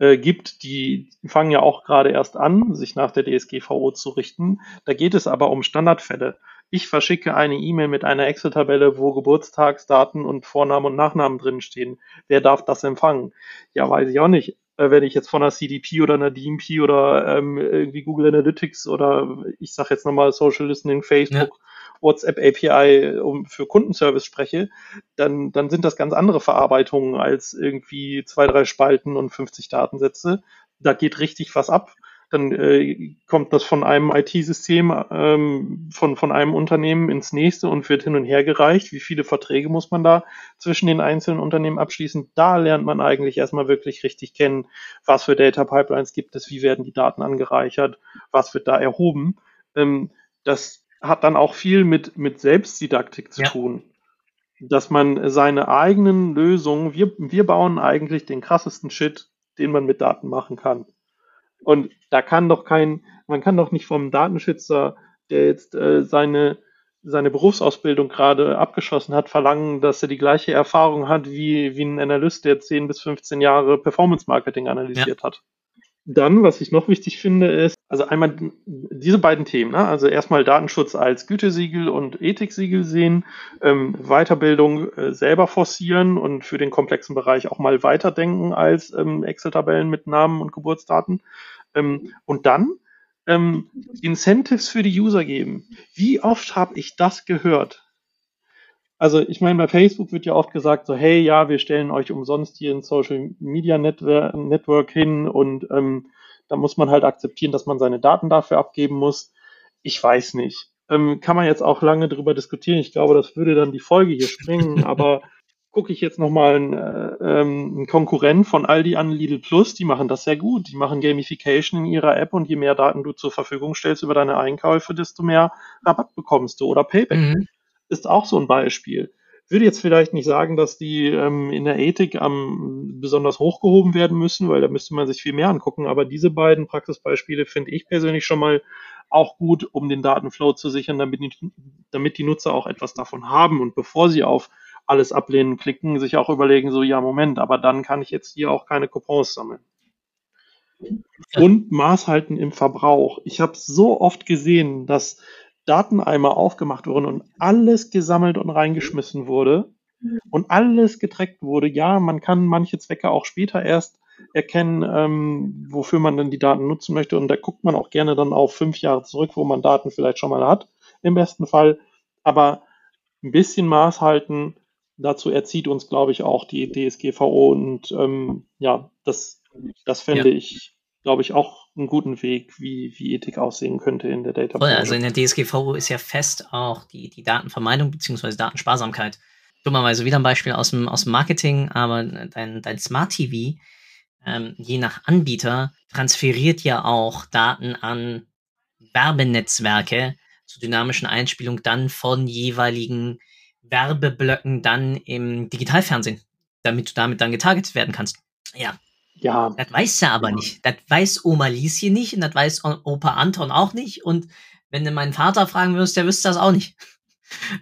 äh, gibt, die fangen ja auch gerade erst an, sich nach der DSGVO zu richten. Da geht es aber um Standardfälle. Ich verschicke eine E-Mail mit einer Excel-Tabelle, wo Geburtstagsdaten und Vornamen und Nachnamen drinstehen. Wer darf das empfangen? Ja, weiß ich auch nicht. Äh, wenn ich jetzt von einer CDP oder einer DMP oder ähm, irgendwie Google Analytics oder ich sage jetzt nochmal Social Listening, Facebook ja WhatsApp API um, für Kundenservice spreche, dann, dann sind das ganz andere Verarbeitungen als irgendwie zwei, drei Spalten und 50 Datensätze. Da geht richtig was ab. dann äh, kommt das von einem IT-System, ähm, von, von einem Unternehmen ins nächste und wird hin und her gereicht. Wie viele Verträge muss man da zwischen den einzelnen Unternehmen abschließen? Da lernt man eigentlich erstmal wirklich richtig kennen, was für Data Pipelines gibt es, wie werden die Daten angereichert, was wird da erhoben. Ähm, das hat dann auch viel mit, mit Selbstdidaktik zu ja. tun dass man seine eigenen Lösungen, wir, wir bauen eigentlich den krassesten Shit, den man mit Daten machen kann. Und da kann doch kein, man kann doch nicht vom Datenschützer, der jetzt äh, seine, seine Berufsausbildung gerade abgeschlossen hat, verlangen, dass er die gleiche Erfahrung hat wie, wie ein Analyst, der 10 bis 15 Jahre Performance Marketing analysiert ja. hat. Dann, was ich noch wichtig finde, ist, also einmal diese beiden Themen, ne? also erstmal Datenschutz als Gütesiegel und Ethiksiegel sehen, ähm, Weiterbildung äh, selber forcieren und für den komplexen Bereich auch mal weiterdenken als ähm, Excel-Tabellen mit Namen und Geburtsdaten. Ähm, und dann ähm, Incentives für die User geben. Wie oft habe ich das gehört? Also ich meine, bei Facebook wird ja oft gesagt, so, hey, ja, wir stellen euch umsonst hier ein Social Media Network, Network hin und ähm, da muss man halt akzeptieren, dass man seine Daten dafür abgeben muss. Ich weiß nicht. Ähm, kann man jetzt auch lange drüber diskutieren. Ich glaube, das würde dann die Folge hier sprengen, aber gucke ich jetzt nochmal einen, äh, ähm, einen Konkurrent von Aldi an, Lidl Plus, die machen das sehr gut. Die machen Gamification in ihrer App und je mehr Daten du zur Verfügung stellst über deine Einkäufe, desto mehr Rabatt bekommst du oder Payback. Mhm ist auch so ein Beispiel. Ich würde jetzt vielleicht nicht sagen, dass die ähm, in der Ethik am besonders hochgehoben werden müssen, weil da müsste man sich viel mehr angucken. Aber diese beiden Praxisbeispiele finde ich persönlich schon mal auch gut, um den Datenflow zu sichern, damit die, damit die Nutzer auch etwas davon haben und bevor sie auf alles ablehnen klicken, sich auch überlegen, so ja, Moment, aber dann kann ich jetzt hier auch keine Coupons sammeln. Und Maß halten im Verbrauch. Ich habe so oft gesehen, dass Dateneimer aufgemacht wurden und alles gesammelt und reingeschmissen wurde und alles getrackt wurde. Ja, man kann manche Zwecke auch später erst erkennen, ähm, wofür man dann die Daten nutzen möchte. Und da guckt man auch gerne dann auf fünf Jahre zurück, wo man Daten vielleicht schon mal hat, im besten Fall. Aber ein bisschen Maß halten, dazu erzieht uns, glaube ich, auch die DSGVO. Und ähm, ja, das, das fände ja. ich glaube ich, auch einen guten Weg, wie, wie Ethik aussehen könnte in der Data. Voll, also in der DSGVO ist ja fest auch die, die Datenvermeidung bzw. Datensparsamkeit. Dummerweise wieder ein Beispiel aus dem, aus dem Marketing, aber dein, dein Smart TV, ähm, je nach Anbieter, transferiert ja auch Daten an Werbenetzwerke zur dynamischen Einspielung dann von jeweiligen Werbeblöcken dann im Digitalfernsehen, damit du damit dann getargetet werden kannst. Ja, ja. Das weiß er aber nicht. Das weiß Oma Lieschen nicht und das weiß Opa Anton auch nicht. Und wenn du meinen Vater fragen würdest, der wüsste das auch nicht.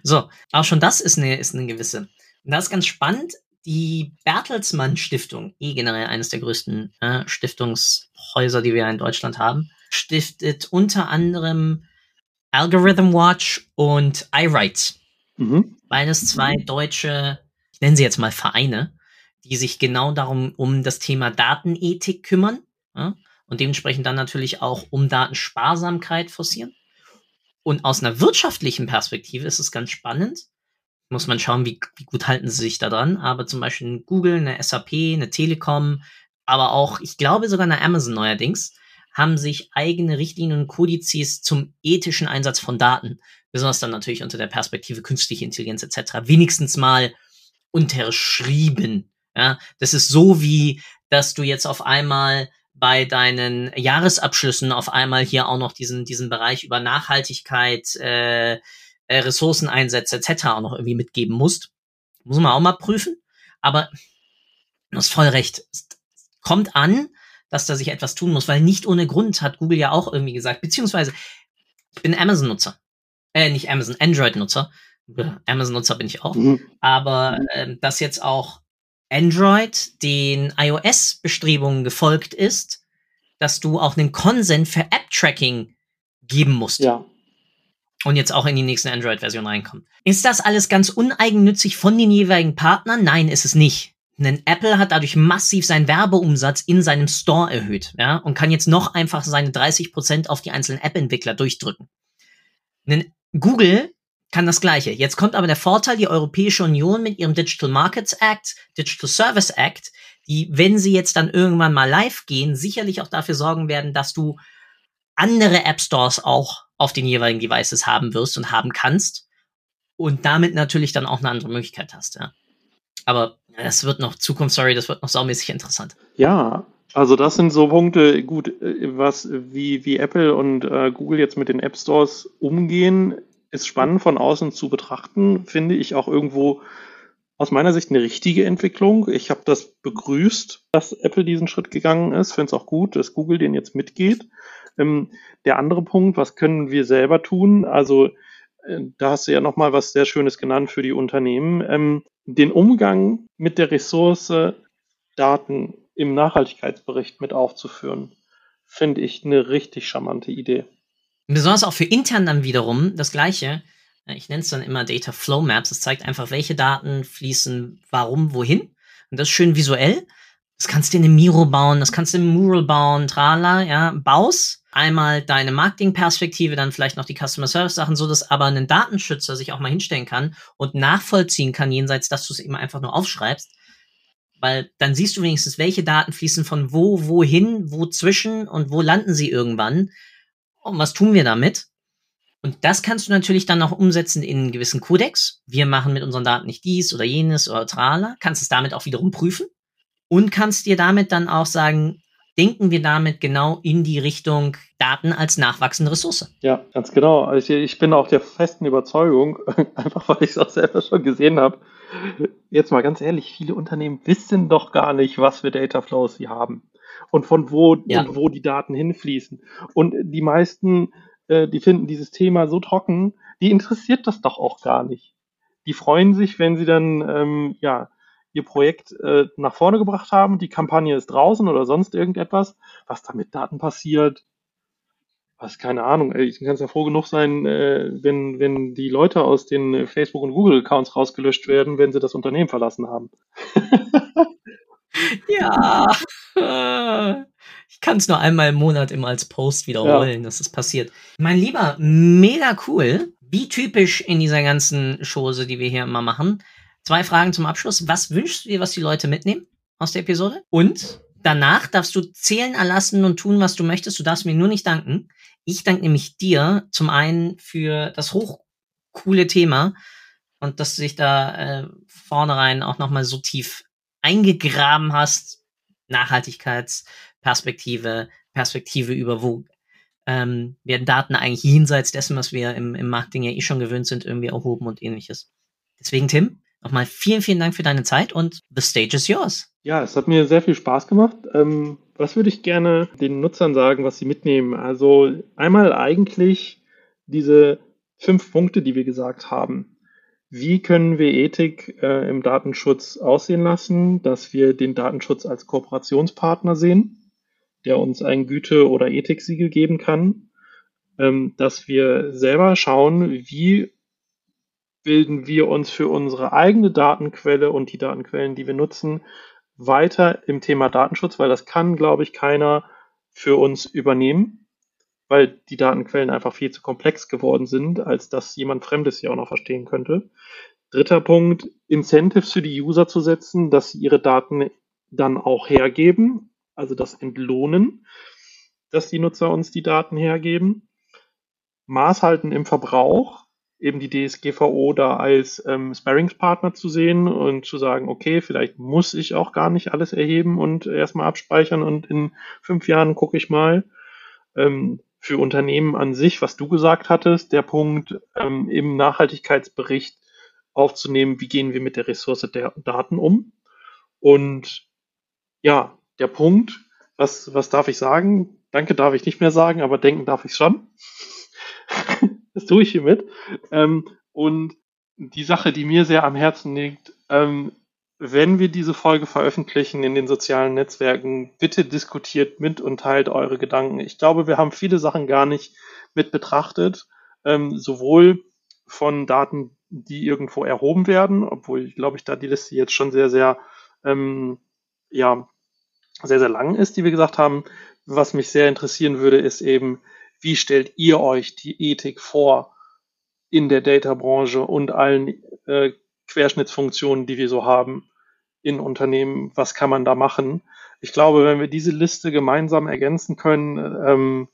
So, auch schon das ist eine, ist eine gewisse. Und das ist ganz spannend. Die Bertelsmann Stiftung, eh generell eines der größten äh, Stiftungshäuser, die wir in Deutschland haben, stiftet unter anderem Algorithm Watch und iRights. Mhm. Beides zwei deutsche, ich nenne sie jetzt mal Vereine, die sich genau darum um das Thema Datenethik kümmern ja, und dementsprechend dann natürlich auch um Datensparsamkeit forcieren. Und aus einer wirtschaftlichen Perspektive ist es ganz spannend. Muss man schauen, wie, wie gut halten sie sich da dran. Aber zum Beispiel eine Google, eine SAP, eine Telekom, aber auch, ich glaube sogar eine Amazon neuerdings, haben sich eigene Richtlinien und Kodizes zum ethischen Einsatz von Daten, besonders dann natürlich unter der Perspektive künstliche Intelligenz etc., wenigstens mal unterschrieben. Ja, das ist so wie, dass du jetzt auf einmal bei deinen Jahresabschlüssen auf einmal hier auch noch diesen, diesen Bereich über Nachhaltigkeit, äh, äh, Ressourceneinsätze etc. auch noch irgendwie mitgeben musst. Muss man auch mal prüfen. Aber du hast voll recht. Es kommt an, dass da sich etwas tun muss, weil nicht ohne Grund hat Google ja auch irgendwie gesagt, beziehungsweise ich bin Amazon-Nutzer. Äh, nicht Amazon, Android-Nutzer. Amazon-Nutzer bin ich auch. Mhm. Aber äh, dass jetzt auch Android den iOS-Bestrebungen gefolgt ist, dass du auch einen Consent für App-Tracking geben musst. Ja. Und jetzt auch in die nächste Android-Version reinkommt. Ist das alles ganz uneigennützig von den jeweiligen Partnern? Nein, ist es nicht. Denn Apple hat dadurch massiv seinen Werbeumsatz in seinem Store erhöht, ja, und kann jetzt noch einfach seine 30% auf die einzelnen App-Entwickler durchdrücken. Denn Google kann das Gleiche. Jetzt kommt aber der Vorteil, die Europäische Union mit ihrem Digital Markets Act, Digital Service Act, die, wenn sie jetzt dann irgendwann mal live gehen, sicherlich auch dafür sorgen werden, dass du andere App Stores auch auf den jeweiligen Devices haben wirst und haben kannst und damit natürlich dann auch eine andere Möglichkeit hast, ja. Aber das wird noch Zukunftsstory, das wird noch saumäßig interessant. Ja, also das sind so Punkte, gut, äh, was wie, wie Apple und äh, Google jetzt mit den App Stores umgehen, ist spannend von außen zu betrachten, finde ich auch irgendwo aus meiner Sicht eine richtige Entwicklung. Ich habe das begrüßt, dass Apple diesen Schritt gegangen ist. Finde es auch gut, dass Google den jetzt mitgeht. Ähm, der andere Punkt, was können wir selber tun? Also äh, da hast du ja nochmal was sehr Schönes genannt für die Unternehmen. Ähm, den Umgang mit der Ressource Daten im Nachhaltigkeitsbericht mit aufzuführen, finde ich eine richtig charmante Idee. Besonders auch für intern dann wiederum das Gleiche. Ich nenne es dann immer Data Flow Maps. Es zeigt einfach, welche Daten fließen warum, wohin. Und das ist schön visuell. Das kannst du in einem Miro bauen, das kannst du im Mural bauen, trala, ja, baus. Einmal deine Marketingperspektive, dann vielleicht noch die Customer Service Sachen, so dass aber ein Datenschützer sich auch mal hinstellen kann und nachvollziehen kann, jenseits, dass du es eben einfach nur aufschreibst. Weil dann siehst du wenigstens, welche Daten fließen von wo, wohin, wo zwischen und wo landen sie irgendwann. Und was tun wir damit? Und das kannst du natürlich dann auch umsetzen in einen gewissen Kodex. Wir machen mit unseren Daten nicht dies oder jenes oder trala. Kannst es damit auch wiederum prüfen und kannst dir damit dann auch sagen, denken wir damit genau in die Richtung Daten als nachwachsende Ressource. Ja, ganz genau. Also ich bin auch der festen Überzeugung, einfach weil ich es auch selber schon gesehen habe. Jetzt mal ganz ehrlich, viele Unternehmen wissen doch gar nicht, was für Data Flows sie haben und von wo ja. und wo die Daten hinfließen. Und die meisten, äh, die finden dieses Thema so trocken, die interessiert das doch auch gar nicht. Die freuen sich, wenn sie dann ähm, ja ihr Projekt äh, nach vorne gebracht haben, die Kampagne ist draußen oder sonst irgendetwas, was da mit Daten passiert, was, keine Ahnung, ich kann es ja froh genug sein, äh, wenn, wenn die Leute aus den Facebook- und Google-Accounts rausgelöscht werden, wenn sie das Unternehmen verlassen haben. ja, ich kann es nur einmal im Monat immer als Post wiederholen, ja. dass es passiert. Mein Lieber, mega cool. Wie typisch in dieser ganzen Chose, die wir hier immer machen. Zwei Fragen zum Abschluss. Was wünschst du dir, was die Leute mitnehmen aus der Episode? Und danach darfst du zählen, erlassen und tun, was du möchtest. Du darfst mir nur nicht danken. Ich danke nämlich dir zum einen für das hochcoole Thema und dass du dich da äh, vornherein auch nochmal so tief eingegraben hast. Nachhaltigkeitsperspektive, Perspektive über wo ähm, werden Daten eigentlich jenseits dessen, was wir im, im Marketing ja eh schon gewöhnt sind, irgendwie erhoben und ähnliches. Deswegen, Tim, Nochmal vielen, vielen Dank für deine Zeit und the stage is yours. Ja, es hat mir sehr viel Spaß gemacht. Ähm, was würde ich gerne den Nutzern sagen, was sie mitnehmen? Also einmal eigentlich diese fünf Punkte, die wir gesagt haben. Wie können wir Ethik äh, im Datenschutz aussehen lassen, dass wir den Datenschutz als Kooperationspartner sehen, der uns ein Güte- oder Ethiksiegel geben kann, ähm, dass wir selber schauen, wie bilden wir uns für unsere eigene Datenquelle und die Datenquellen, die wir nutzen, weiter im Thema Datenschutz, weil das kann, glaube ich, keiner für uns übernehmen, weil die Datenquellen einfach viel zu komplex geworden sind, als dass jemand Fremdes sie auch noch verstehen könnte. Dritter Punkt, Incentives für die User zu setzen, dass sie ihre Daten dann auch hergeben, also das entlohnen, dass die Nutzer uns die Daten hergeben. Maß halten im Verbrauch, eben die DSGVO da als ähm, Sparringspartner zu sehen und zu sagen, okay, vielleicht muss ich auch gar nicht alles erheben und erstmal abspeichern und in fünf Jahren gucke ich mal. Ähm, für Unternehmen an sich, was du gesagt hattest, der Punkt ähm, im Nachhaltigkeitsbericht aufzunehmen, wie gehen wir mit der Ressource der Daten um. Und ja, der Punkt, was, was darf ich sagen? Danke darf ich nicht mehr sagen, aber denken darf ich schon. das tue ich hiermit. Ähm, und die Sache, die mir sehr am Herzen liegt, ähm, wenn wir diese Folge veröffentlichen in den sozialen Netzwerken, bitte diskutiert mit und teilt eure Gedanken. Ich glaube, wir haben viele Sachen gar nicht mit betrachtet, ähm, sowohl von Daten, die irgendwo erhoben werden, obwohl glaube ich da die Liste jetzt schon sehr, sehr, ähm, ja, sehr, sehr lang ist, die wir gesagt haben. Was mich sehr interessieren würde, ist eben, wie stellt ihr euch die Ethik vor in der Data-Branche und allen äh, Querschnittsfunktionen, die wir so haben in Unternehmen? Was kann man da machen? Ich glaube, wenn wir diese Liste gemeinsam ergänzen können, ähm,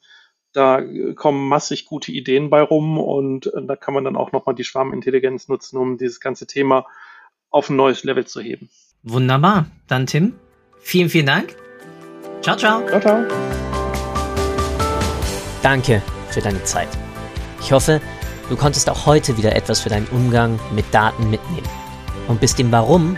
Da kommen massig gute Ideen bei rum und da kann man dann auch nochmal die Schwarmintelligenz nutzen, um dieses ganze Thema auf ein neues Level zu heben. Wunderbar. Dann Tim, vielen, vielen Dank. Ciao, ciao. Ciao, ciao. Danke für deine Zeit. Ich hoffe, du konntest auch heute wieder etwas für deinen Umgang mit Daten mitnehmen und bist dem Warum